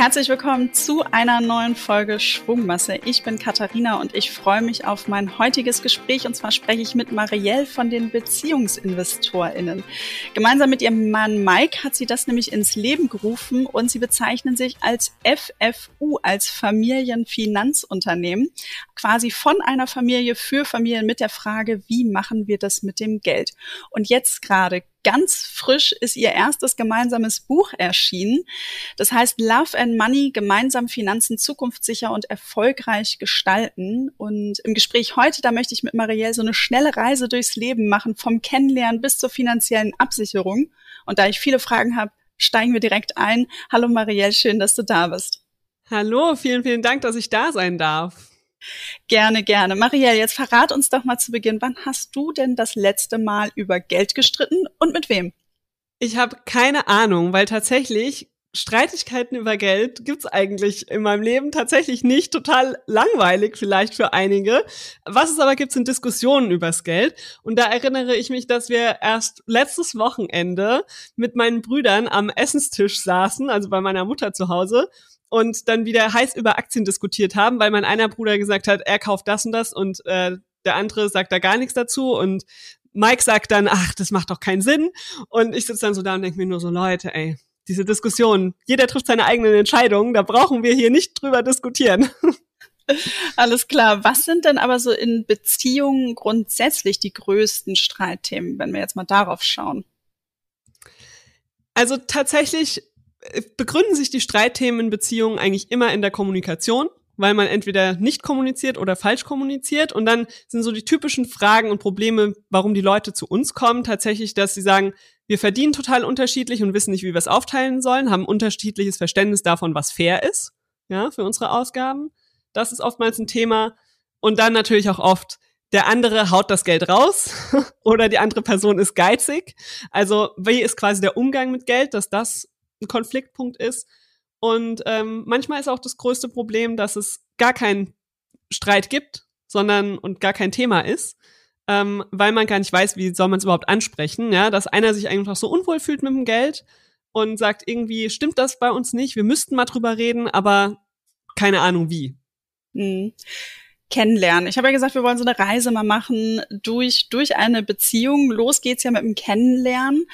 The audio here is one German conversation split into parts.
Herzlich willkommen zu einer neuen Folge Schwungmasse. Ich bin Katharina und ich freue mich auf mein heutiges Gespräch. Und zwar spreche ich mit Marielle von den BeziehungsinvestorInnen. Gemeinsam mit ihrem Mann Mike hat sie das nämlich ins Leben gerufen und sie bezeichnen sich als FFU, als Familienfinanzunternehmen. Quasi von einer Familie für Familien mit der Frage, wie machen wir das mit dem Geld? Und jetzt gerade ganz frisch ist ihr erstes gemeinsames Buch erschienen. Das heißt Love and Money, gemeinsam Finanzen zukunftssicher und erfolgreich gestalten. Und im Gespräch heute, da möchte ich mit Marielle so eine schnelle Reise durchs Leben machen, vom Kennenlernen bis zur finanziellen Absicherung. Und da ich viele Fragen habe, steigen wir direkt ein. Hallo Marielle, schön, dass du da bist. Hallo, vielen, vielen Dank, dass ich da sein darf. Gerne, gerne. Marielle, jetzt verrat uns doch mal zu Beginn, wann hast du denn das letzte Mal über Geld gestritten und mit wem? Ich habe keine Ahnung, weil tatsächlich Streitigkeiten über Geld gibt's eigentlich in meinem Leben tatsächlich nicht. Total langweilig vielleicht für einige. Was es aber gibt, sind Diskussionen übers Geld. Und da erinnere ich mich, dass wir erst letztes Wochenende mit meinen Brüdern am Essenstisch saßen, also bei meiner Mutter zu Hause, und dann wieder heiß über Aktien diskutiert haben, weil mein einer Bruder gesagt hat, er kauft das und das und äh, der andere sagt da gar nichts dazu und Mike sagt dann, ach, das macht doch keinen Sinn. Und ich sitze dann so da und denke mir nur so, Leute, ey, diese Diskussion, jeder trifft seine eigenen Entscheidungen, da brauchen wir hier nicht drüber diskutieren. Alles klar. Was sind denn aber so in Beziehungen grundsätzlich die größten Streitthemen, wenn wir jetzt mal darauf schauen? Also tatsächlich begründen sich die Streitthemen in Beziehungen eigentlich immer in der Kommunikation, weil man entweder nicht kommuniziert oder falsch kommuniziert. Und dann sind so die typischen Fragen und Probleme, warum die Leute zu uns kommen, tatsächlich, dass sie sagen, wir verdienen total unterschiedlich und wissen nicht, wie wir es aufteilen sollen, haben unterschiedliches Verständnis davon, was fair ist, ja, für unsere Ausgaben. Das ist oftmals ein Thema. Und dann natürlich auch oft, der andere haut das Geld raus oder die andere Person ist geizig. Also wie ist quasi der Umgang mit Geld, dass das ein Konfliktpunkt ist. Und ähm, manchmal ist auch das größte Problem, dass es gar keinen Streit gibt, sondern und gar kein Thema ist, ähm, weil man gar nicht weiß, wie soll man es überhaupt ansprechen, ja, dass einer sich einfach so unwohl fühlt mit dem Geld und sagt irgendwie stimmt das bei uns nicht, wir müssten mal drüber reden, aber keine Ahnung wie. Mhm kennenlernen. Ich habe ja gesagt, wir wollen so eine Reise mal machen durch, durch eine Beziehung. Los geht's ja mit dem Kennenlernen.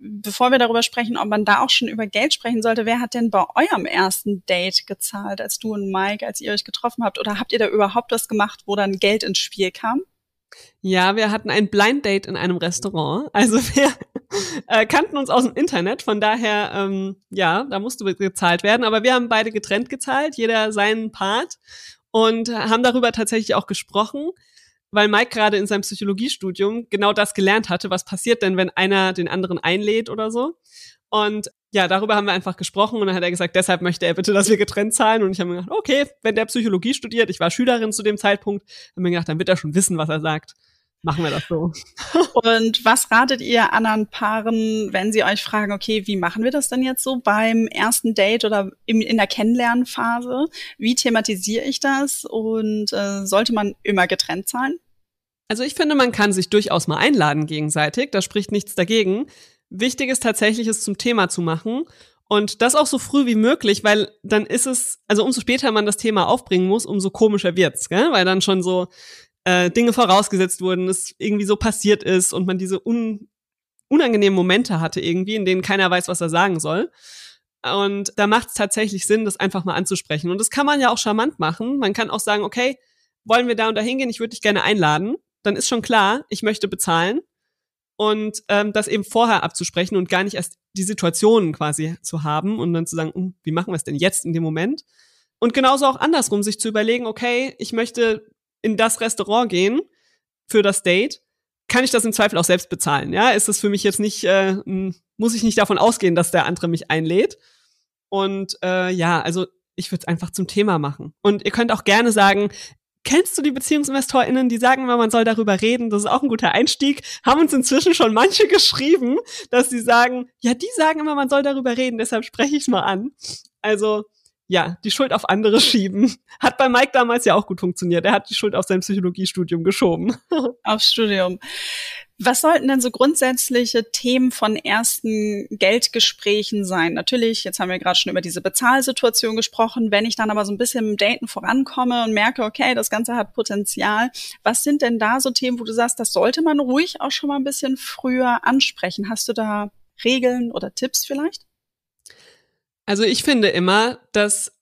Bevor wir darüber sprechen, ob man da auch schon über Geld sprechen sollte, wer hat denn bei eurem ersten Date gezahlt, als du und Mike, als ihr euch getroffen habt? Oder habt ihr da überhaupt was gemacht, wo dann Geld ins Spiel kam? Ja, wir hatten ein Blind Date in einem Restaurant. Also wir äh, kannten uns aus dem Internet, von daher, ähm, ja, da musste gezahlt werden. Aber wir haben beide getrennt gezahlt, jeder seinen Part und haben darüber tatsächlich auch gesprochen, weil Mike gerade in seinem Psychologiestudium genau das gelernt hatte, was passiert denn, wenn einer den anderen einlädt oder so. Und ja, darüber haben wir einfach gesprochen und dann hat er gesagt, deshalb möchte er bitte, dass wir getrennt zahlen. Und ich habe mir gedacht, okay, wenn der Psychologie studiert, ich war Schülerin zu dem Zeitpunkt, habe mir gedacht, dann wird er schon wissen, was er sagt machen wir das so. Und was ratet ihr anderen Paaren, wenn sie euch fragen, okay, wie machen wir das denn jetzt so beim ersten Date oder im, in der Kennenlernphase? Wie thematisiere ich das? Und äh, sollte man immer getrennt sein? Also ich finde, man kann sich durchaus mal einladen gegenseitig. Da spricht nichts dagegen. Wichtig ist tatsächlich, es zum Thema zu machen. Und das auch so früh wie möglich, weil dann ist es, also umso später man das Thema aufbringen muss, umso komischer wird's, gell? Weil dann schon so, äh, Dinge vorausgesetzt wurden, es irgendwie so passiert ist und man diese un unangenehmen Momente hatte irgendwie, in denen keiner weiß, was er sagen soll. Und da macht es tatsächlich Sinn, das einfach mal anzusprechen. Und das kann man ja auch charmant machen. Man kann auch sagen, okay, wollen wir da und da hingehen? Ich würde dich gerne einladen. Dann ist schon klar, ich möchte bezahlen. Und ähm, das eben vorher abzusprechen und gar nicht erst die Situationen quasi zu haben und dann zu sagen, hm, wie machen wir es denn jetzt in dem Moment? Und genauso auch andersrum, sich zu überlegen, okay, ich möchte in das Restaurant gehen für das Date, kann ich das im Zweifel auch selbst bezahlen. Ja, ist das für mich jetzt nicht, äh, muss ich nicht davon ausgehen, dass der andere mich einlädt. Und äh, ja, also ich würde es einfach zum Thema machen. Und ihr könnt auch gerne sagen, kennst du die BeziehungsinvestorInnen, die sagen immer, man soll darüber reden? Das ist auch ein guter Einstieg. Haben uns inzwischen schon manche geschrieben, dass sie sagen, ja, die sagen immer, man soll darüber reden, deshalb spreche ich mal an. Also ja, die Schuld auf andere schieben. Hat bei Mike damals ja auch gut funktioniert. Er hat die Schuld auf sein Psychologiestudium geschoben. Aufs Studium. Was sollten denn so grundsätzliche Themen von ersten Geldgesprächen sein? Natürlich, jetzt haben wir gerade schon über diese Bezahlsituation gesprochen. Wenn ich dann aber so ein bisschen im Daten vorankomme und merke, okay, das Ganze hat Potenzial, was sind denn da so Themen, wo du sagst, das sollte man ruhig auch schon mal ein bisschen früher ansprechen? Hast du da Regeln oder Tipps vielleicht? Also ich finde immer, dass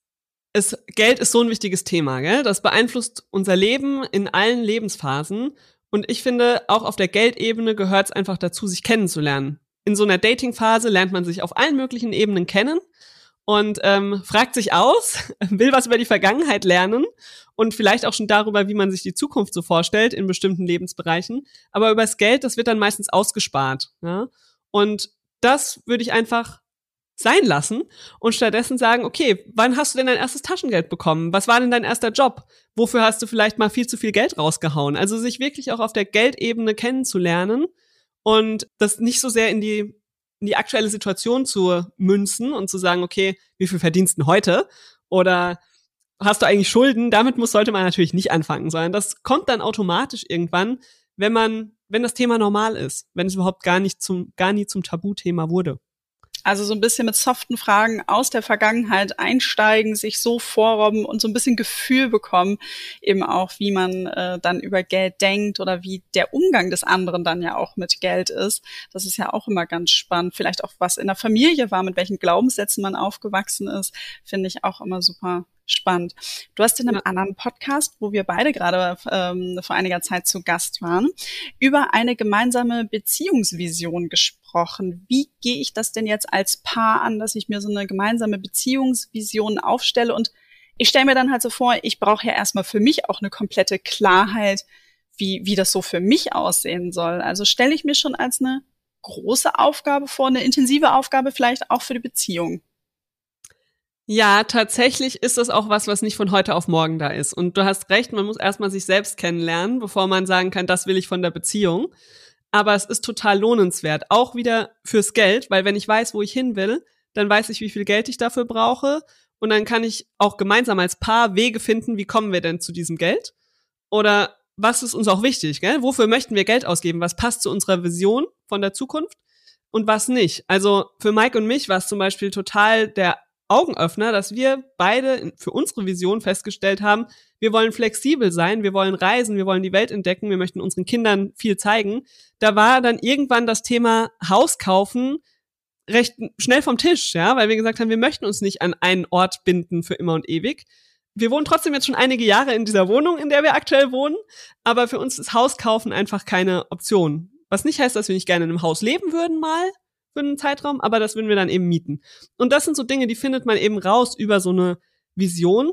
es, Geld ist so ein wichtiges Thema, gell? Das beeinflusst unser Leben in allen Lebensphasen. Und ich finde, auch auf der Geldebene gehört es einfach dazu, sich kennenzulernen. In so einer Datingphase lernt man sich auf allen möglichen Ebenen kennen und ähm, fragt sich aus, will was über die Vergangenheit lernen und vielleicht auch schon darüber, wie man sich die Zukunft so vorstellt in bestimmten Lebensbereichen. Aber über das Geld, das wird dann meistens ausgespart. Ja? Und das würde ich einfach sein lassen und stattdessen sagen, okay, wann hast du denn dein erstes Taschengeld bekommen? Was war denn dein erster Job? Wofür hast du vielleicht mal viel zu viel Geld rausgehauen? Also sich wirklich auch auf der Geldebene kennenzulernen und das nicht so sehr in die in die aktuelle Situation zu münzen und zu sagen, okay, wie viel verdienst du heute? Oder hast du eigentlich Schulden? Damit muss, sollte man natürlich nicht anfangen, sondern das kommt dann automatisch irgendwann, wenn man, wenn das Thema normal ist, wenn es überhaupt gar nicht zum, gar nie zum Tabuthema wurde. Also so ein bisschen mit soften Fragen aus der Vergangenheit einsteigen, sich so vorrobben und so ein bisschen Gefühl bekommen, eben auch, wie man äh, dann über Geld denkt oder wie der Umgang des anderen dann ja auch mit Geld ist. Das ist ja auch immer ganz spannend. Vielleicht auch, was in der Familie war, mit welchen Glaubenssätzen man aufgewachsen ist, finde ich auch immer super spannend. Du hast in einem anderen Podcast, wo wir beide gerade ähm, vor einiger Zeit zu Gast waren, über eine gemeinsame Beziehungsvision gesprochen. Wie gehe ich das denn jetzt als Paar an, dass ich mir so eine gemeinsame Beziehungsvision aufstelle? Und ich stelle mir dann halt so vor, ich brauche ja erstmal für mich auch eine komplette Klarheit, wie, wie das so für mich aussehen soll. Also stelle ich mir schon als eine große Aufgabe vor, eine intensive Aufgabe vielleicht auch für die Beziehung. Ja, tatsächlich ist das auch was, was nicht von heute auf morgen da ist. Und du hast recht, man muss erstmal sich selbst kennenlernen, bevor man sagen kann, das will ich von der Beziehung. Aber es ist total lohnenswert, auch wieder fürs Geld, weil wenn ich weiß, wo ich hin will, dann weiß ich, wie viel Geld ich dafür brauche. Und dann kann ich auch gemeinsam als Paar Wege finden, wie kommen wir denn zu diesem Geld? Oder was ist uns auch wichtig? Gell? Wofür möchten wir Geld ausgeben? Was passt zu unserer Vision von der Zukunft? Und was nicht? Also für Mike und mich war es zum Beispiel total der Augenöffner, dass wir beide für unsere Vision festgestellt haben, wir wollen flexibel sein, wir wollen reisen, wir wollen die Welt entdecken, wir möchten unseren Kindern viel zeigen. Da war dann irgendwann das Thema Haus kaufen recht schnell vom Tisch, ja, weil wir gesagt haben, wir möchten uns nicht an einen Ort binden für immer und ewig. Wir wohnen trotzdem jetzt schon einige Jahre in dieser Wohnung, in der wir aktuell wohnen, aber für uns ist Haus kaufen einfach keine Option. Was nicht heißt, dass wir nicht gerne in einem Haus leben würden mal, für einen Zeitraum, aber das würden wir dann eben mieten. Und das sind so Dinge, die findet man eben raus über so eine Vision.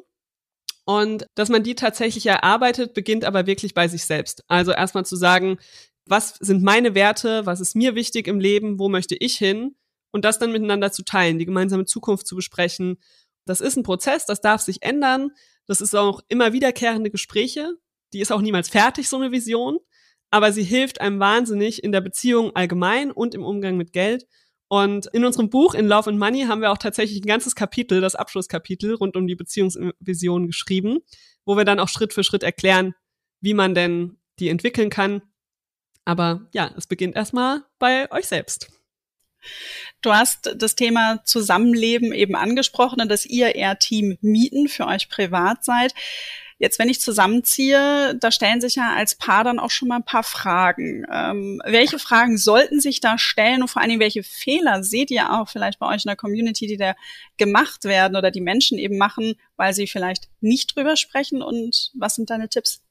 Und dass man die tatsächlich erarbeitet, beginnt aber wirklich bei sich selbst. Also erstmal zu sagen, was sind meine Werte, was ist mir wichtig im Leben, wo möchte ich hin und das dann miteinander zu teilen, die gemeinsame Zukunft zu besprechen. Das ist ein Prozess, das darf sich ändern. Das ist auch immer wiederkehrende Gespräche. Die ist auch niemals fertig, so eine Vision aber sie hilft einem wahnsinnig in der Beziehung allgemein und im Umgang mit Geld. Und in unserem Buch In Love and Money haben wir auch tatsächlich ein ganzes Kapitel, das Abschlusskapitel rund um die Beziehungsvision geschrieben, wo wir dann auch Schritt für Schritt erklären, wie man denn die entwickeln kann. Aber ja, es beginnt erstmal bei euch selbst. Du hast das Thema Zusammenleben eben angesprochen, dass ihr eher Team Mieten für euch privat seid. Jetzt, wenn ich zusammenziehe, da stellen sich ja als Paar dann auch schon mal ein paar Fragen. Ähm, welche Fragen sollten sich da stellen und vor allen Dingen, welche Fehler seht ihr auch vielleicht bei euch in der Community, die da gemacht werden oder die Menschen eben machen, weil sie vielleicht nicht drüber sprechen und was sind deine Tipps?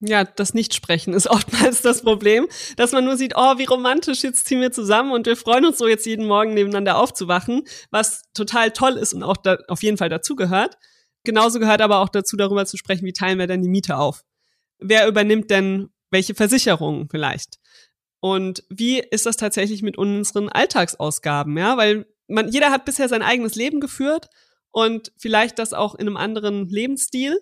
Ja, das Nichtsprechen ist oftmals das Problem, dass man nur sieht, oh, wie romantisch, jetzt ziehen wir zusammen und wir freuen uns so jetzt jeden Morgen nebeneinander aufzuwachen, was total toll ist und auch da auf jeden Fall dazugehört. Genauso gehört aber auch dazu, darüber zu sprechen, wie teilen wir denn die Miete auf? Wer übernimmt denn welche Versicherungen vielleicht? Und wie ist das tatsächlich mit unseren Alltagsausgaben? Ja, weil man, jeder hat bisher sein eigenes Leben geführt und vielleicht das auch in einem anderen Lebensstil.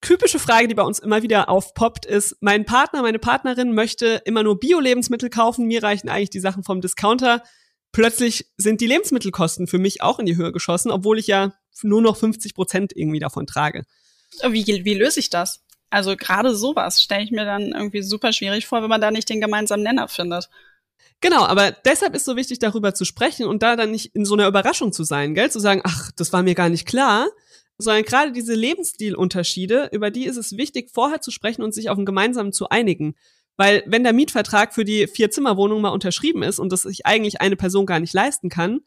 Typische Frage, die bei uns immer wieder aufpoppt, ist, mein Partner, meine Partnerin möchte immer nur Bio-Lebensmittel kaufen, mir reichen eigentlich die Sachen vom Discounter. Plötzlich sind die Lebensmittelkosten für mich auch in die Höhe geschossen, obwohl ich ja nur noch 50 Prozent irgendwie davon trage. Wie, wie löse ich das? Also gerade sowas stelle ich mir dann irgendwie super schwierig vor, wenn man da nicht den gemeinsamen Nenner findet. Genau, aber deshalb ist so wichtig, darüber zu sprechen und da dann nicht in so einer Überraschung zu sein, gell? Zu sagen, ach, das war mir gar nicht klar, sondern gerade diese Lebensstilunterschiede, über die ist es wichtig, vorher zu sprechen und sich auf einen gemeinsamen zu einigen. Weil wenn der Mietvertrag für die Vier-Zimmer-Wohnung mal unterschrieben ist und das sich eigentlich eine Person gar nicht leisten kann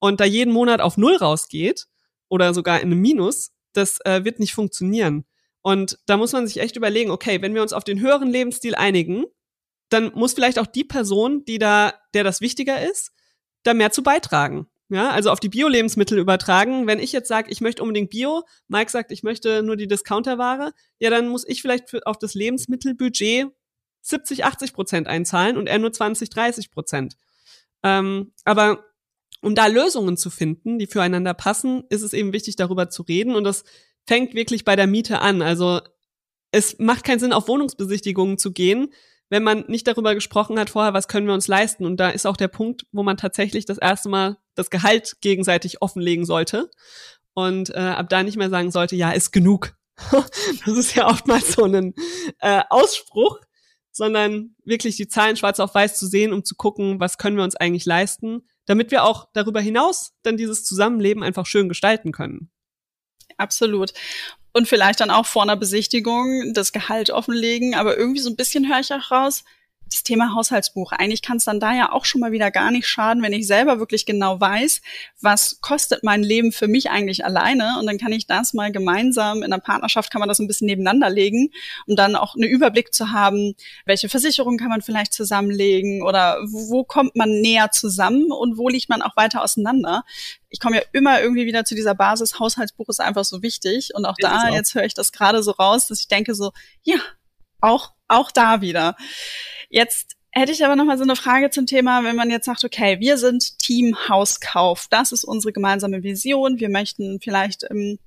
und da jeden Monat auf Null rausgeht oder sogar in einem Minus, das äh, wird nicht funktionieren. Und da muss man sich echt überlegen, okay, wenn wir uns auf den höheren Lebensstil einigen, dann muss vielleicht auch die Person, die da, der das wichtiger ist, da mehr zu beitragen. Ja, also auf die Bio-Lebensmittel übertragen. Wenn ich jetzt sage, ich möchte unbedingt Bio, Mike sagt, ich möchte nur die Discounterware, ja, dann muss ich vielleicht für, auf das Lebensmittelbudget 70, 80 Prozent einzahlen und er nur 20, 30 Prozent. Ähm, aber um da Lösungen zu finden, die füreinander passen, ist es eben wichtig, darüber zu reden. Und das fängt wirklich bei der Miete an. Also es macht keinen Sinn, auf Wohnungsbesichtigungen zu gehen, wenn man nicht darüber gesprochen hat vorher, was können wir uns leisten. Und da ist auch der Punkt, wo man tatsächlich das erste Mal das Gehalt gegenseitig offenlegen sollte und äh, ab da nicht mehr sagen sollte, ja, ist genug. das ist ja oftmals so ein äh, Ausspruch, sondern wirklich die Zahlen schwarz auf weiß zu sehen, um zu gucken, was können wir uns eigentlich leisten, damit wir auch darüber hinaus dann dieses Zusammenleben einfach schön gestalten können. Absolut und vielleicht dann auch vor einer Besichtigung das Gehalt offenlegen. Aber irgendwie so ein bisschen höre ich auch raus, das Thema Haushaltsbuch. Eigentlich kann es dann da ja auch schon mal wieder gar nicht schaden, wenn ich selber wirklich genau weiß, was kostet mein Leben für mich eigentlich alleine. Und dann kann ich das mal gemeinsam in der Partnerschaft kann man das ein bisschen nebeneinander legen, um dann auch einen Überblick zu haben, welche Versicherungen kann man vielleicht zusammenlegen oder wo kommt man näher zusammen und wo liegt man auch weiter auseinander. Ich komme ja immer irgendwie wieder zu dieser Basis, Haushaltsbuch ist einfach so wichtig. Und auch da, auch. jetzt höre ich das gerade so raus, dass ich denke so, ja, auch, auch da wieder. Jetzt hätte ich aber noch mal so eine Frage zum Thema, wenn man jetzt sagt, okay, wir sind Team Hauskauf, das ist unsere gemeinsame Vision, wir möchten vielleicht ähm,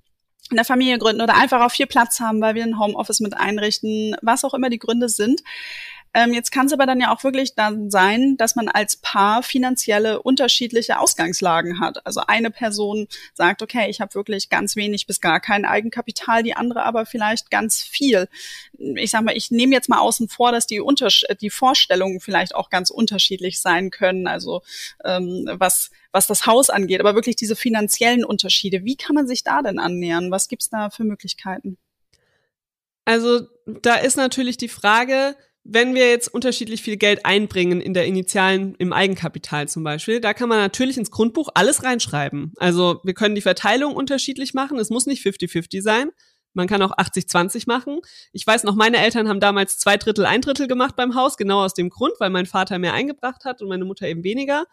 in der Familie gründen oder einfach auch viel Platz haben, weil wir ein Homeoffice mit einrichten, was auch immer die Gründe sind. Ähm, jetzt kann es aber dann ja auch wirklich dann sein, dass man als Paar finanzielle unterschiedliche Ausgangslagen hat. Also eine Person sagt, okay, ich habe wirklich ganz wenig bis gar kein Eigenkapital, die andere aber vielleicht ganz viel. Ich sage mal, ich nehme jetzt mal außen vor, dass die, Unters die Vorstellungen vielleicht auch ganz unterschiedlich sein können. Also ähm, was was das Haus angeht, aber wirklich diese finanziellen Unterschiede. Wie kann man sich da denn annähern? Was gibt's da für Möglichkeiten? Also da ist natürlich die Frage, wenn wir jetzt unterschiedlich viel Geld einbringen in der initialen, im Eigenkapital zum Beispiel, da kann man natürlich ins Grundbuch alles reinschreiben. Also wir können die Verteilung unterschiedlich machen. Es muss nicht 50-50 sein. Man kann auch 80-20 machen. Ich weiß noch, meine Eltern haben damals zwei Drittel, ein Drittel gemacht beim Haus, genau aus dem Grund, weil mein Vater mehr eingebracht hat und meine Mutter eben weniger.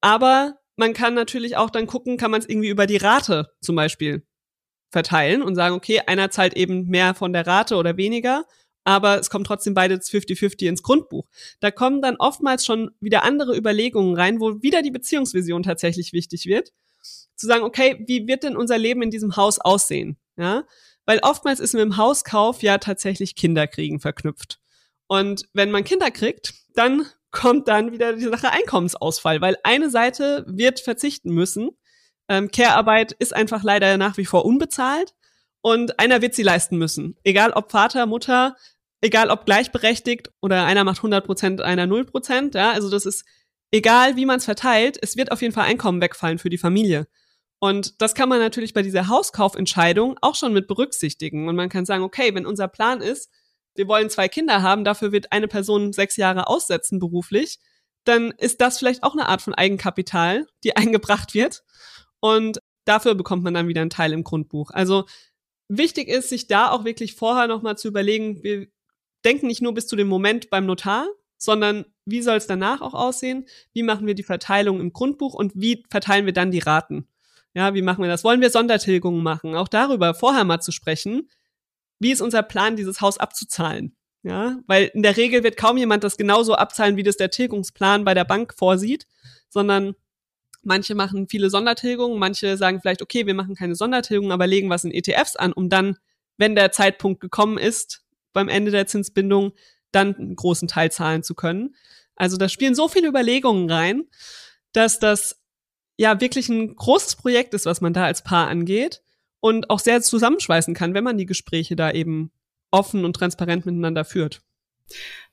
Aber man kann natürlich auch dann gucken, kann man es irgendwie über die Rate zum Beispiel verteilen und sagen, okay, einer zahlt eben mehr von der Rate oder weniger aber es kommt trotzdem beide 50-50 ins Grundbuch. Da kommen dann oftmals schon wieder andere Überlegungen rein, wo wieder die Beziehungsvision tatsächlich wichtig wird. Zu sagen, okay, wie wird denn unser Leben in diesem Haus aussehen? Ja, weil oftmals ist mit dem Hauskauf ja tatsächlich Kinderkriegen verknüpft. Und wenn man Kinder kriegt, dann kommt dann wieder die Sache Einkommensausfall, weil eine Seite wird verzichten müssen. Ähm, Care-Arbeit ist einfach leider nach wie vor unbezahlt und einer wird sie leisten müssen. Egal ob Vater, Mutter, egal ob gleichberechtigt oder einer macht 100 Prozent, einer 0 Prozent, ja, also das ist egal, wie man es verteilt, es wird auf jeden Fall Einkommen wegfallen für die Familie. Und das kann man natürlich bei dieser Hauskaufentscheidung auch schon mit berücksichtigen. Und man kann sagen, okay, wenn unser Plan ist, wir wollen zwei Kinder haben, dafür wird eine Person sechs Jahre aussetzen beruflich, dann ist das vielleicht auch eine Art von Eigenkapital, die eingebracht wird. Und dafür bekommt man dann wieder einen Teil im Grundbuch. Also wichtig ist, sich da auch wirklich vorher nochmal zu überlegen, wir denken nicht nur bis zu dem Moment beim Notar, sondern wie soll es danach auch aussehen? Wie machen wir die Verteilung im Grundbuch und wie verteilen wir dann die Raten? Ja, wie machen wir das? Wollen wir Sondertilgungen machen? Auch darüber vorher mal zu sprechen. Wie ist unser Plan, dieses Haus abzuzahlen? Ja, weil in der Regel wird kaum jemand das genauso abzahlen, wie das der Tilgungsplan bei der Bank vorsieht, sondern manche machen viele Sondertilgungen, manche sagen vielleicht, okay, wir machen keine Sondertilgungen, aber legen was in ETFs an, um dann, wenn der Zeitpunkt gekommen ist, beim Ende der Zinsbindung dann einen großen Teil zahlen zu können. Also da spielen so viele Überlegungen rein, dass das ja wirklich ein großes Projekt ist, was man da als Paar angeht und auch sehr zusammenschweißen kann, wenn man die Gespräche da eben offen und transparent miteinander führt.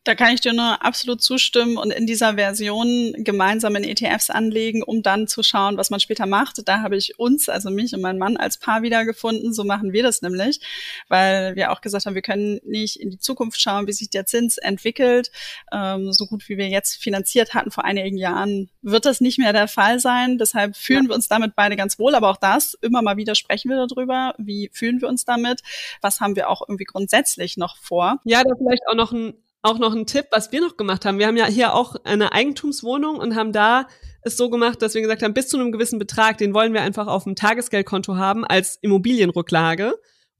Da kann ich dir nur absolut zustimmen und in dieser Version gemeinsam in ETFs anlegen, um dann zu schauen, was man später macht. Da habe ich uns, also mich und meinen Mann als Paar wiedergefunden. So machen wir das nämlich, weil wir auch gesagt haben, wir können nicht in die Zukunft schauen, wie sich der Zins entwickelt. Ähm, so gut wie wir jetzt finanziert hatten vor einigen Jahren, wird das nicht mehr der Fall sein. Deshalb fühlen ja. wir uns damit beide ganz wohl. Aber auch das, immer mal wieder sprechen wir darüber. Wie fühlen wir uns damit? Was haben wir auch irgendwie grundsätzlich noch vor? Ja, da vielleicht auch noch ein auch noch ein Tipp, was wir noch gemacht haben. Wir haben ja hier auch eine Eigentumswohnung und haben da es so gemacht, dass wir gesagt haben, bis zu einem gewissen Betrag, den wollen wir einfach auf dem Tagesgeldkonto haben als Immobilienrücklage.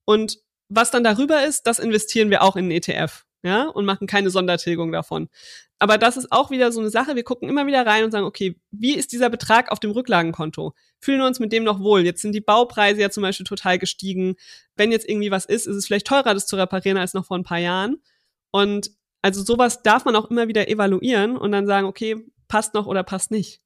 Und was dann darüber ist, das investieren wir auch in einen ETF, ja, und machen keine Sondertilgung davon. Aber das ist auch wieder so eine Sache. Wir gucken immer wieder rein und sagen, okay, wie ist dieser Betrag auf dem Rücklagenkonto? Fühlen wir uns mit dem noch wohl? Jetzt sind die Baupreise ja zum Beispiel total gestiegen. Wenn jetzt irgendwie was ist, ist es vielleicht teurer, das zu reparieren als noch vor ein paar Jahren. Und also sowas darf man auch immer wieder evaluieren und dann sagen, okay, passt noch oder passt nicht.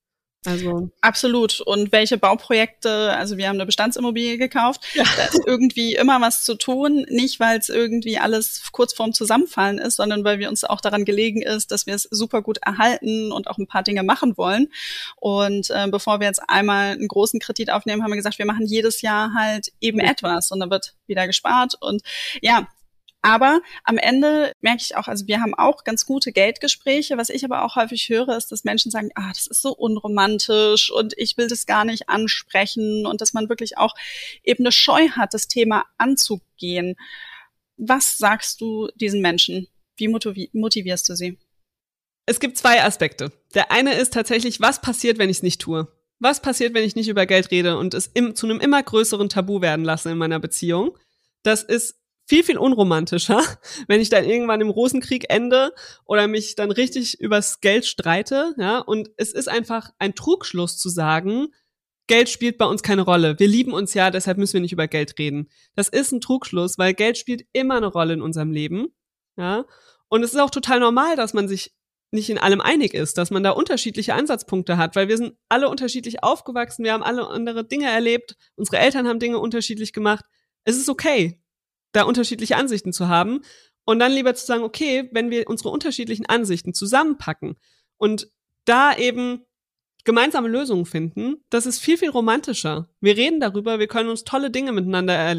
Also absolut. Und welche Bauprojekte? Also wir haben eine Bestandsimmobilie gekauft. Ja. Da ist irgendwie immer was zu tun, nicht weil es irgendwie alles kurz vorm Zusammenfallen ist, sondern weil wir uns auch daran gelegen ist, dass wir es super gut erhalten und auch ein paar Dinge machen wollen. Und äh, bevor wir jetzt einmal einen großen Kredit aufnehmen, haben wir gesagt, wir machen jedes Jahr halt eben etwas und dann wird wieder gespart. Und ja, aber am Ende merke ich auch, also wir haben auch ganz gute Geldgespräche. Was ich aber auch häufig höre, ist, dass Menschen sagen, ah, das ist so unromantisch und ich will das gar nicht ansprechen und dass man wirklich auch eben eine Scheu hat, das Thema anzugehen. Was sagst du diesen Menschen? Wie motivierst du sie? Es gibt zwei Aspekte. Der eine ist tatsächlich, was passiert, wenn ich es nicht tue? Was passiert, wenn ich nicht über Geld rede und es im, zu einem immer größeren Tabu werden lasse in meiner Beziehung? Das ist viel, viel unromantischer, wenn ich dann irgendwann im Rosenkrieg ende oder mich dann richtig übers Geld streite, ja. Und es ist einfach ein Trugschluss zu sagen, Geld spielt bei uns keine Rolle. Wir lieben uns ja, deshalb müssen wir nicht über Geld reden. Das ist ein Trugschluss, weil Geld spielt immer eine Rolle in unserem Leben, ja. Und es ist auch total normal, dass man sich nicht in allem einig ist, dass man da unterschiedliche Ansatzpunkte hat, weil wir sind alle unterschiedlich aufgewachsen, wir haben alle andere Dinge erlebt, unsere Eltern haben Dinge unterschiedlich gemacht. Es ist okay da unterschiedliche Ansichten zu haben und dann lieber zu sagen, okay, wenn wir unsere unterschiedlichen Ansichten zusammenpacken und da eben gemeinsame Lösungen finden, das ist viel, viel romantischer. Wir reden darüber, wir können uns tolle Dinge miteinander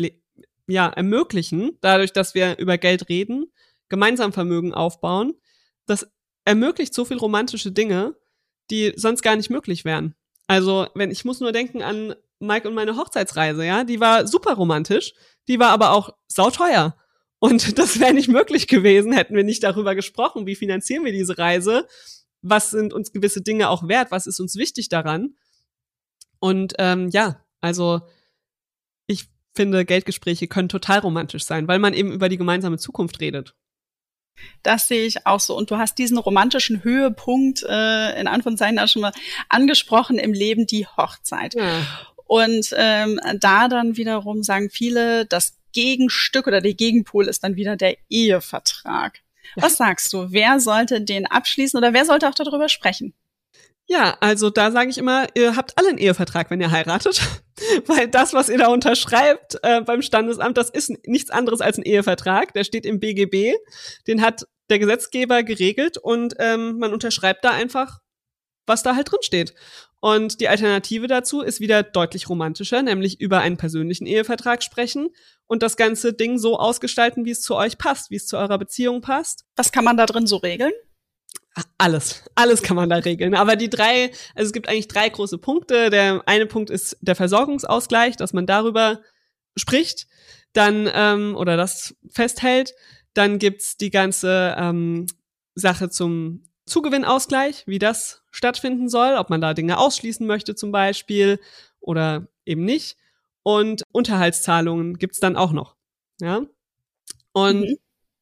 ja, ermöglichen, dadurch, dass wir über Geld reden, gemeinsam Vermögen aufbauen. Das ermöglicht so viel romantische Dinge, die sonst gar nicht möglich wären. Also, wenn ich muss nur denken an Mike und meine Hochzeitsreise, ja, die war super romantisch, die war aber auch sauteuer. Und das wäre nicht möglich gewesen, hätten wir nicht darüber gesprochen, wie finanzieren wir diese Reise, was sind uns gewisse Dinge auch wert, was ist uns wichtig daran. Und ähm, ja, also ich finde, Geldgespräche können total romantisch sein, weil man eben über die gemeinsame Zukunft redet. Das sehe ich auch so. Und du hast diesen romantischen Höhepunkt äh, in Anführungszeichen auch schon mal angesprochen im Leben, die Hochzeit. Ja. Und ähm, da dann wiederum sagen viele, das Gegenstück oder der Gegenpol ist dann wieder der Ehevertrag. Was sagst du? Wer sollte den abschließen oder wer sollte auch darüber sprechen? Ja, also da sage ich immer, ihr habt alle einen Ehevertrag, wenn ihr heiratet, weil das, was ihr da unterschreibt äh, beim Standesamt, das ist nichts anderes als ein Ehevertrag. Der steht im BGB, den hat der Gesetzgeber geregelt und ähm, man unterschreibt da einfach, was da halt drin steht. Und die Alternative dazu ist wieder deutlich romantischer, nämlich über einen persönlichen Ehevertrag sprechen und das ganze Ding so ausgestalten, wie es zu euch passt, wie es zu eurer Beziehung passt. Was kann man da drin so regeln? Alles, alles kann man da regeln. Aber die drei, also es gibt eigentlich drei große Punkte. Der eine Punkt ist der Versorgungsausgleich, dass man darüber spricht, dann ähm, oder das festhält. Dann gibt's die ganze ähm, Sache zum Zugewinnausgleich, wie das stattfinden soll, ob man da Dinge ausschließen möchte zum Beispiel oder eben nicht. Und Unterhaltszahlungen gibt's dann auch noch. Ja. Und mhm.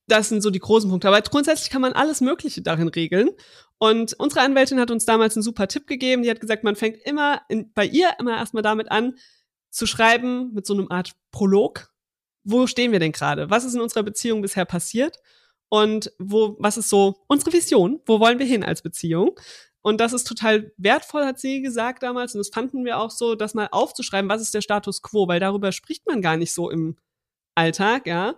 das sind so die großen Punkte. Aber grundsätzlich kann man alles Mögliche darin regeln. Und unsere Anwältin hat uns damals einen super Tipp gegeben. Die hat gesagt, man fängt immer in, bei ihr immer erstmal damit an, zu schreiben mit so einem Art Prolog. Wo stehen wir denn gerade? Was ist in unserer Beziehung bisher passiert? Und wo, was ist so unsere Vision? Wo wollen wir hin als Beziehung? Und das ist total wertvoll, hat sie gesagt damals. Und das fanden wir auch so, das mal aufzuschreiben, was ist der Status quo, weil darüber spricht man gar nicht so im Alltag, ja.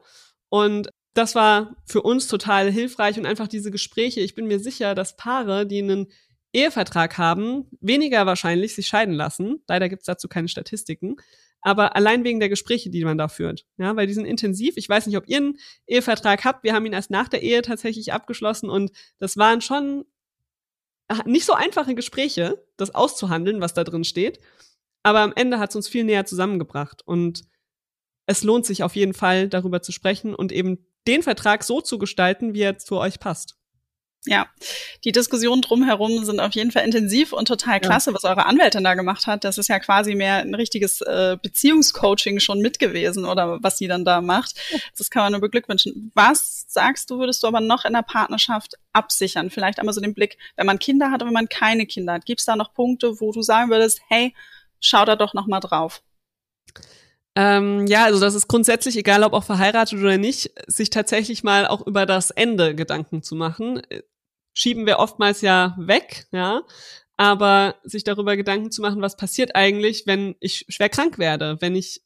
Und das war für uns total hilfreich und einfach diese Gespräche. Ich bin mir sicher, dass Paare, die einen Ehevertrag haben, weniger wahrscheinlich sich scheiden lassen. Leider gibt's dazu keine Statistiken. Aber allein wegen der Gespräche, die man da führt. Ja, weil die sind intensiv. Ich weiß nicht, ob ihr einen Ehevertrag habt. Wir haben ihn erst nach der Ehe tatsächlich abgeschlossen und das waren schon nicht so einfache Gespräche, das auszuhandeln, was da drin steht. Aber am Ende hat es uns viel näher zusammengebracht. Und es lohnt sich auf jeden Fall, darüber zu sprechen und eben den Vertrag so zu gestalten, wie er zu euch passt. Ja, die Diskussionen drumherum sind auf jeden Fall intensiv und total klasse, ja. was eure Anwältin da gemacht hat. Das ist ja quasi mehr ein richtiges äh, Beziehungscoaching schon mit gewesen oder was sie dann da macht. Das kann man nur beglückwünschen. Was sagst du, würdest du aber noch in der Partnerschaft absichern? Vielleicht einmal so den Blick, wenn man Kinder hat und wenn man keine Kinder hat. Gibt es da noch Punkte, wo du sagen würdest, hey, schau da doch noch mal drauf? Ähm, ja, also das ist grundsätzlich, egal ob auch verheiratet oder nicht, sich tatsächlich mal auch über das Ende Gedanken zu machen. Schieben wir oftmals ja weg, ja. Aber sich darüber Gedanken zu machen, was passiert eigentlich, wenn ich schwer krank werde, wenn ich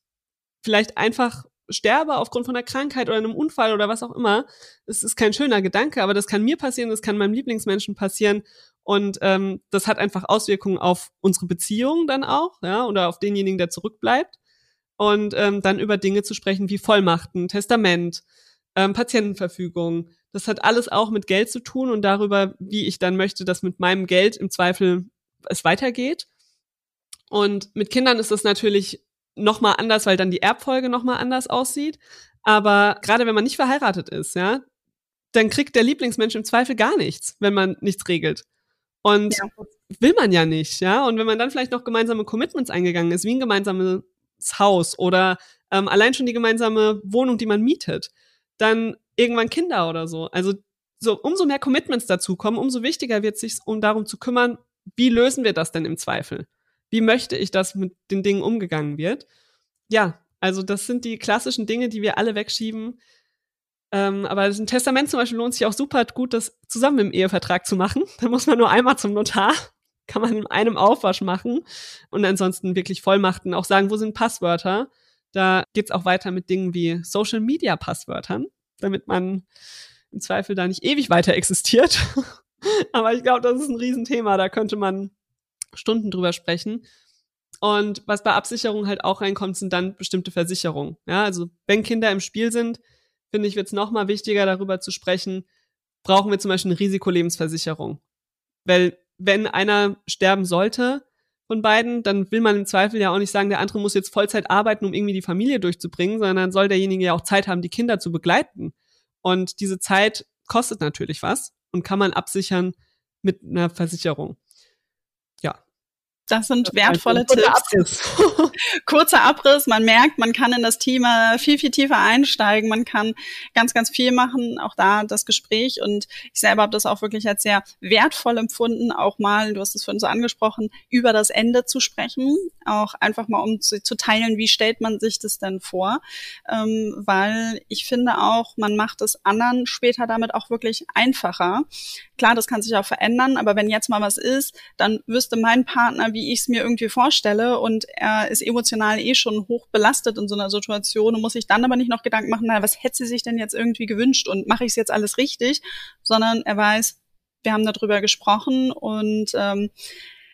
vielleicht einfach sterbe aufgrund von einer Krankheit oder einem Unfall oder was auch immer. Es ist kein schöner Gedanke, aber das kann mir passieren, das kann meinem Lieblingsmenschen passieren. Und ähm, das hat einfach Auswirkungen auf unsere Beziehung dann auch, ja, oder auf denjenigen, der zurückbleibt und ähm, dann über Dinge zu sprechen wie Vollmachten, Testament, ähm, Patientenverfügung. Das hat alles auch mit Geld zu tun und darüber, wie ich dann möchte, dass mit meinem Geld im Zweifel es weitergeht. Und mit Kindern ist das natürlich noch mal anders, weil dann die Erbfolge noch mal anders aussieht. Aber gerade wenn man nicht verheiratet ist, ja, dann kriegt der Lieblingsmensch im Zweifel gar nichts, wenn man nichts regelt. Und ja. will man ja nicht, ja. Und wenn man dann vielleicht noch gemeinsame Commitments eingegangen ist, wie ein gemeinsames Haus oder ähm, allein schon die gemeinsame Wohnung, die man mietet, dann irgendwann Kinder oder so. Also so umso mehr Commitments dazu kommen, umso wichtiger wird es sich um darum zu kümmern, wie lösen wir das denn im Zweifel? Wie möchte ich, dass mit den Dingen umgegangen wird? Ja, also das sind die klassischen Dinge, die wir alle wegschieben. Ähm, aber ein Testament zum Beispiel lohnt sich auch super gut, das zusammen im Ehevertrag zu machen. Da muss man nur einmal zum Notar kann man in einem Aufwasch machen und ansonsten wirklich Vollmachten auch sagen, wo sind Passwörter. Da geht's auch weiter mit Dingen wie Social Media Passwörtern, damit man im Zweifel da nicht ewig weiter existiert. Aber ich glaube, das ist ein Riesenthema, da könnte man Stunden drüber sprechen. Und was bei Absicherung halt auch reinkommt, sind dann bestimmte Versicherungen. Ja, also wenn Kinder im Spiel sind, finde ich, wird es nochmal wichtiger, darüber zu sprechen, brauchen wir zum Beispiel eine Risikolebensversicherung. Weil wenn einer sterben sollte von beiden, dann will man im Zweifel ja auch nicht sagen, der andere muss jetzt Vollzeit arbeiten, um irgendwie die Familie durchzubringen, sondern soll derjenige ja auch Zeit haben, die Kinder zu begleiten. Und diese Zeit kostet natürlich was und kann man absichern mit einer Versicherung. Das sind wertvolle Tipps. Abriss. Kurzer Abriss. Man merkt, man kann in das Thema viel, viel tiefer einsteigen. Man kann ganz, ganz viel machen. Auch da das Gespräch. Und ich selber habe das auch wirklich als sehr wertvoll empfunden, auch mal, du hast es vorhin so angesprochen, über das Ende zu sprechen. Auch einfach mal, um zu, zu teilen, wie stellt man sich das denn vor. Ähm, weil ich finde auch, man macht es anderen später damit auch wirklich einfacher. Klar, das kann sich auch verändern, aber wenn jetzt mal was ist, dann wüsste mein Partner, wie ich es mir irgendwie vorstelle und er ist emotional eh schon hoch belastet in so einer Situation und muss sich dann aber nicht noch Gedanken machen, na, was hätte sie sich denn jetzt irgendwie gewünscht und mache ich es jetzt alles richtig, sondern er weiß, wir haben darüber gesprochen und ähm,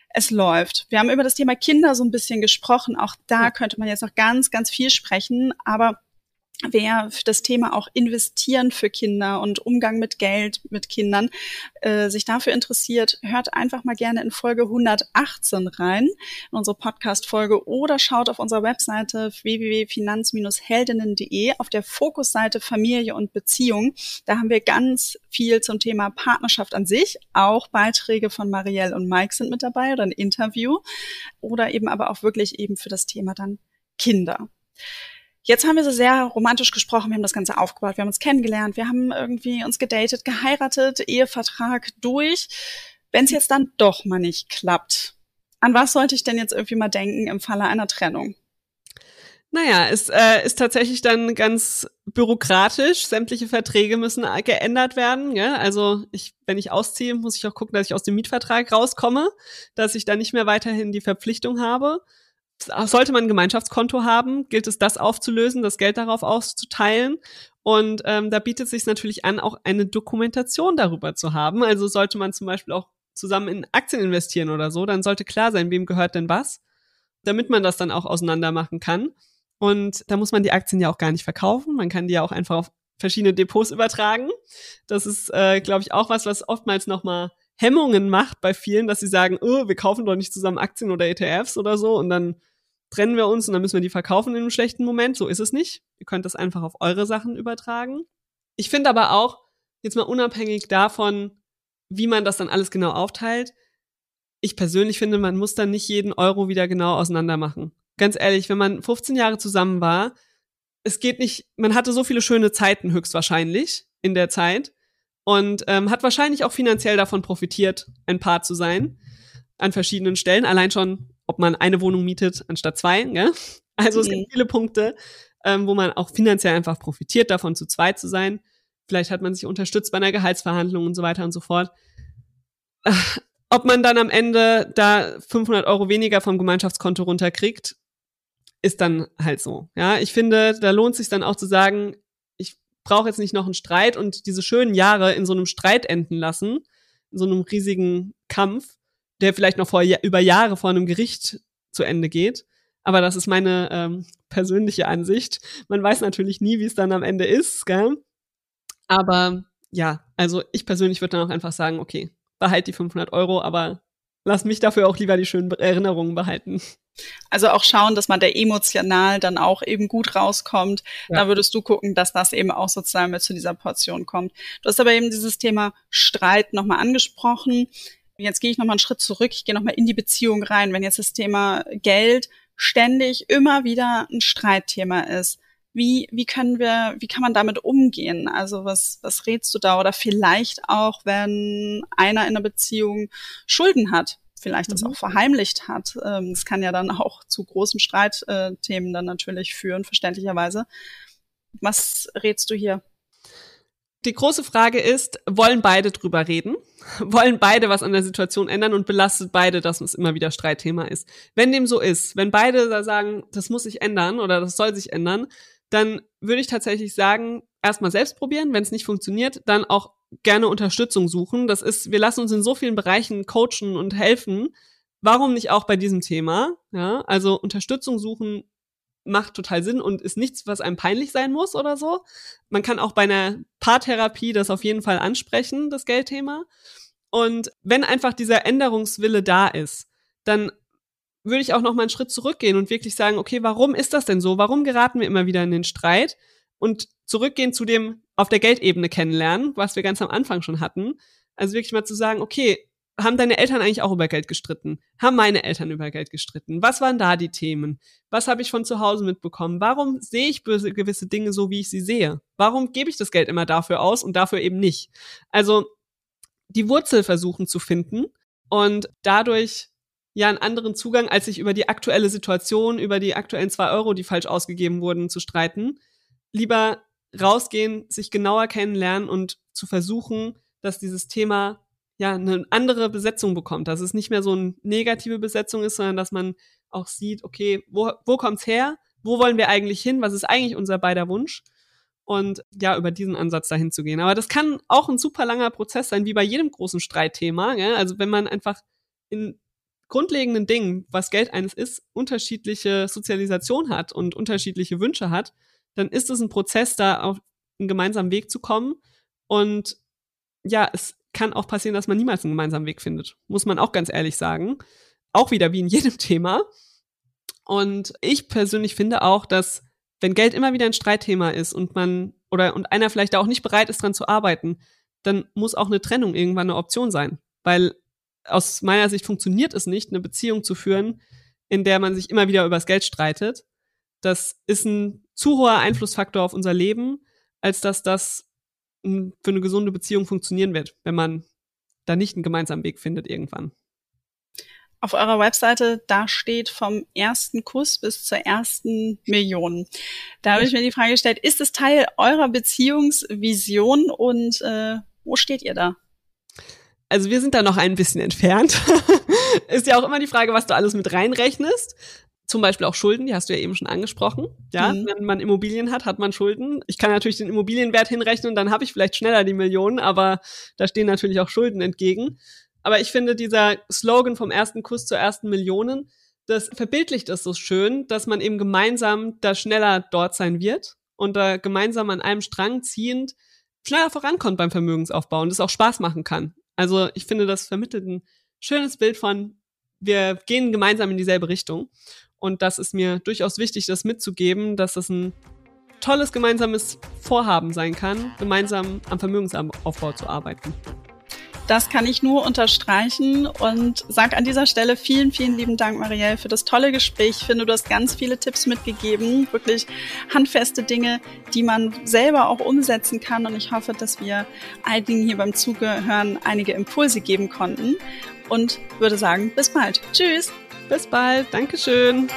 es läuft. Wir haben über das Thema Kinder so ein bisschen gesprochen. Auch da könnte man jetzt noch ganz, ganz viel sprechen, aber wer für das Thema auch investieren für Kinder und Umgang mit Geld mit Kindern äh, sich dafür interessiert, hört einfach mal gerne in Folge 118 rein, in unsere Podcast-Folge oder schaut auf unserer Webseite www.finanz-heldinnen.de auf der Fokusseite Familie und Beziehung. Da haben wir ganz viel zum Thema Partnerschaft an sich. Auch Beiträge von Marielle und Mike sind mit dabei oder ein Interview oder eben aber auch wirklich eben für das Thema dann Kinder. Jetzt haben wir so sehr romantisch gesprochen, wir haben das Ganze aufgebaut, wir haben uns kennengelernt, wir haben irgendwie uns gedatet, geheiratet, Ehevertrag durch. Wenn es jetzt dann doch mal nicht klappt, an was sollte ich denn jetzt irgendwie mal denken im Falle einer Trennung? Naja, es äh, ist tatsächlich dann ganz bürokratisch. Sämtliche Verträge müssen geändert werden. Ja? Also ich, wenn ich ausziehe, muss ich auch gucken, dass ich aus dem Mietvertrag rauskomme, dass ich dann nicht mehr weiterhin die Verpflichtung habe sollte man ein Gemeinschaftskonto haben, gilt es, das aufzulösen, das Geld darauf auszuteilen. Und ähm, da bietet sich natürlich an, auch eine Dokumentation darüber zu haben. Also sollte man zum Beispiel auch zusammen in Aktien investieren oder so, dann sollte klar sein, wem gehört denn was, damit man das dann auch auseinander machen kann. Und da muss man die Aktien ja auch gar nicht verkaufen. Man kann die ja auch einfach auf verschiedene Depots übertragen. Das ist, äh, glaube ich, auch was, was oftmals nochmal Hemmungen macht bei vielen, dass sie sagen, oh, wir kaufen doch nicht zusammen Aktien oder ETFs oder so und dann trennen wir uns und dann müssen wir die verkaufen in einem schlechten Moment. So ist es nicht. Ihr könnt das einfach auf eure Sachen übertragen. Ich finde aber auch, jetzt mal unabhängig davon, wie man das dann alles genau aufteilt, ich persönlich finde, man muss dann nicht jeden Euro wieder genau auseinander machen. Ganz ehrlich, wenn man 15 Jahre zusammen war, es geht nicht, man hatte so viele schöne Zeiten höchstwahrscheinlich in der Zeit und ähm, hat wahrscheinlich auch finanziell davon profitiert, ein Paar zu sein an verschiedenen Stellen. Allein schon ob man eine Wohnung mietet anstatt zwei. Gell? Also es gibt mhm. viele Punkte, ähm, wo man auch finanziell einfach profitiert, davon zu zweit zu sein. Vielleicht hat man sich unterstützt bei einer Gehaltsverhandlung und so weiter und so fort. Äh, ob man dann am Ende da 500 Euro weniger vom Gemeinschaftskonto runterkriegt, ist dann halt so. Ja, ich finde, da lohnt sich dann auch zu sagen, brauche jetzt nicht noch einen Streit und diese schönen Jahre in so einem Streit enden lassen, in so einem riesigen Kampf, der vielleicht noch vor, über Jahre vor einem Gericht zu Ende geht. Aber das ist meine ähm, persönliche Ansicht. Man weiß natürlich nie, wie es dann am Ende ist, gell? Aber ja, also ich persönlich würde dann auch einfach sagen, okay, behalt die 500 Euro, aber lass mich dafür auch lieber die schönen Erinnerungen behalten. Also auch schauen, dass man da emotional dann auch eben gut rauskommt. Ja. Da würdest du gucken, dass das eben auch sozusagen mit zu dieser Portion kommt. Du hast aber eben dieses Thema Streit nochmal angesprochen. Jetzt gehe ich nochmal einen Schritt zurück, ich gehe nochmal in die Beziehung rein. Wenn jetzt das Thema Geld ständig immer wieder ein Streitthema ist, wie, wie können wir, wie kann man damit umgehen? Also was, was rätst du da? Oder vielleicht auch, wenn einer in einer Beziehung Schulden hat, vielleicht das mhm. auch verheimlicht hat. Ähm, das kann ja dann auch zu großen Streitthemen dann natürlich führen, verständlicherweise. Was rätst du hier? Die große Frage ist, wollen beide drüber reden? Wollen beide was an der Situation ändern und belastet beide, dass es immer wieder Streitthema ist? Wenn dem so ist, wenn beide da sagen, das muss sich ändern oder das soll sich ändern, dann würde ich tatsächlich sagen, erstmal selbst probieren. Wenn es nicht funktioniert, dann auch gerne Unterstützung suchen. Das ist, wir lassen uns in so vielen Bereichen coachen und helfen. Warum nicht auch bei diesem Thema? Ja, also Unterstützung suchen macht total Sinn und ist nichts, was einem peinlich sein muss oder so. Man kann auch bei einer Paartherapie das auf jeden Fall ansprechen, das Geldthema. Und wenn einfach dieser Änderungswille da ist, dann würde ich auch noch mal einen Schritt zurückgehen und wirklich sagen, okay, warum ist das denn so? Warum geraten wir immer wieder in den Streit? Und zurückgehen zu dem auf der Geldebene kennenlernen, was wir ganz am Anfang schon hatten. Also wirklich mal zu sagen, okay, haben deine Eltern eigentlich auch über Geld gestritten? Haben meine Eltern über Geld gestritten? Was waren da die Themen? Was habe ich von zu Hause mitbekommen? Warum sehe ich böse, gewisse Dinge so, wie ich sie sehe? Warum gebe ich das Geld immer dafür aus und dafür eben nicht? Also die Wurzel versuchen zu finden und dadurch ja einen anderen Zugang, als sich über die aktuelle Situation, über die aktuellen zwei Euro, die falsch ausgegeben wurden, zu streiten. Lieber rausgehen, sich genauer kennenlernen und zu versuchen, dass dieses Thema ja eine andere Besetzung bekommt, dass es nicht mehr so eine negative Besetzung ist, sondern dass man auch sieht, okay, wo, wo kommt's her? Wo wollen wir eigentlich hin? Was ist eigentlich unser beider Wunsch? Und ja, über diesen Ansatz dahin zu gehen. Aber das kann auch ein super langer Prozess sein, wie bei jedem großen Streitthema. Ja? Also wenn man einfach in grundlegenden Dingen, was Geld eines ist, unterschiedliche Sozialisation hat und unterschiedliche Wünsche hat, dann ist es ein Prozess, da auf einen gemeinsamen Weg zu kommen. Und ja, es kann auch passieren, dass man niemals einen gemeinsamen Weg findet. Muss man auch ganz ehrlich sagen. Auch wieder wie in jedem Thema. Und ich persönlich finde auch, dass wenn Geld immer wieder ein Streitthema ist und man oder und einer vielleicht auch nicht bereit ist, dran zu arbeiten, dann muss auch eine Trennung irgendwann eine Option sein. Weil aus meiner Sicht funktioniert es nicht, eine Beziehung zu führen, in der man sich immer wieder übers Geld streitet. Das ist ein zu hoher Einflussfaktor auf unser Leben, als dass das für eine gesunde Beziehung funktionieren wird, wenn man da nicht einen gemeinsamen Weg findet irgendwann. Auf eurer Webseite, da steht vom ersten Kuss bis zur ersten Million. Da habe ich mir die Frage gestellt, ist es Teil eurer Beziehungsvision und äh, wo steht ihr da? Also wir sind da noch ein bisschen entfernt. ist ja auch immer die Frage, was du alles mit reinrechnest. Zum Beispiel auch Schulden, die hast du ja eben schon angesprochen. Ja, mhm. wenn man Immobilien hat, hat man Schulden. Ich kann natürlich den Immobilienwert hinrechnen, dann habe ich vielleicht schneller die Millionen, aber da stehen natürlich auch Schulden entgegen. Aber ich finde, dieser Slogan vom ersten Kuss zur ersten Millionen, das verbildlicht es so schön, dass man eben gemeinsam da schneller dort sein wird und da gemeinsam an einem Strang ziehend schneller vorankommt beim Vermögensaufbau und es auch Spaß machen kann. Also ich finde, das vermittelt ein schönes Bild von, wir gehen gemeinsam in dieselbe Richtung. Und das ist mir durchaus wichtig, das mitzugeben, dass es ein tolles gemeinsames Vorhaben sein kann, gemeinsam am Vermögensaufbau zu arbeiten. Das kann ich nur unterstreichen und sag an dieser Stelle vielen, vielen lieben Dank, Marielle, für das tolle Gespräch. Ich finde, du hast ganz viele Tipps mitgegeben, wirklich handfeste Dinge, die man selber auch umsetzen kann. Und ich hoffe, dass wir einigen hier beim Zugehören einige Impulse geben konnten und würde sagen, bis bald. Tschüss. Bis bald. Dankeschön.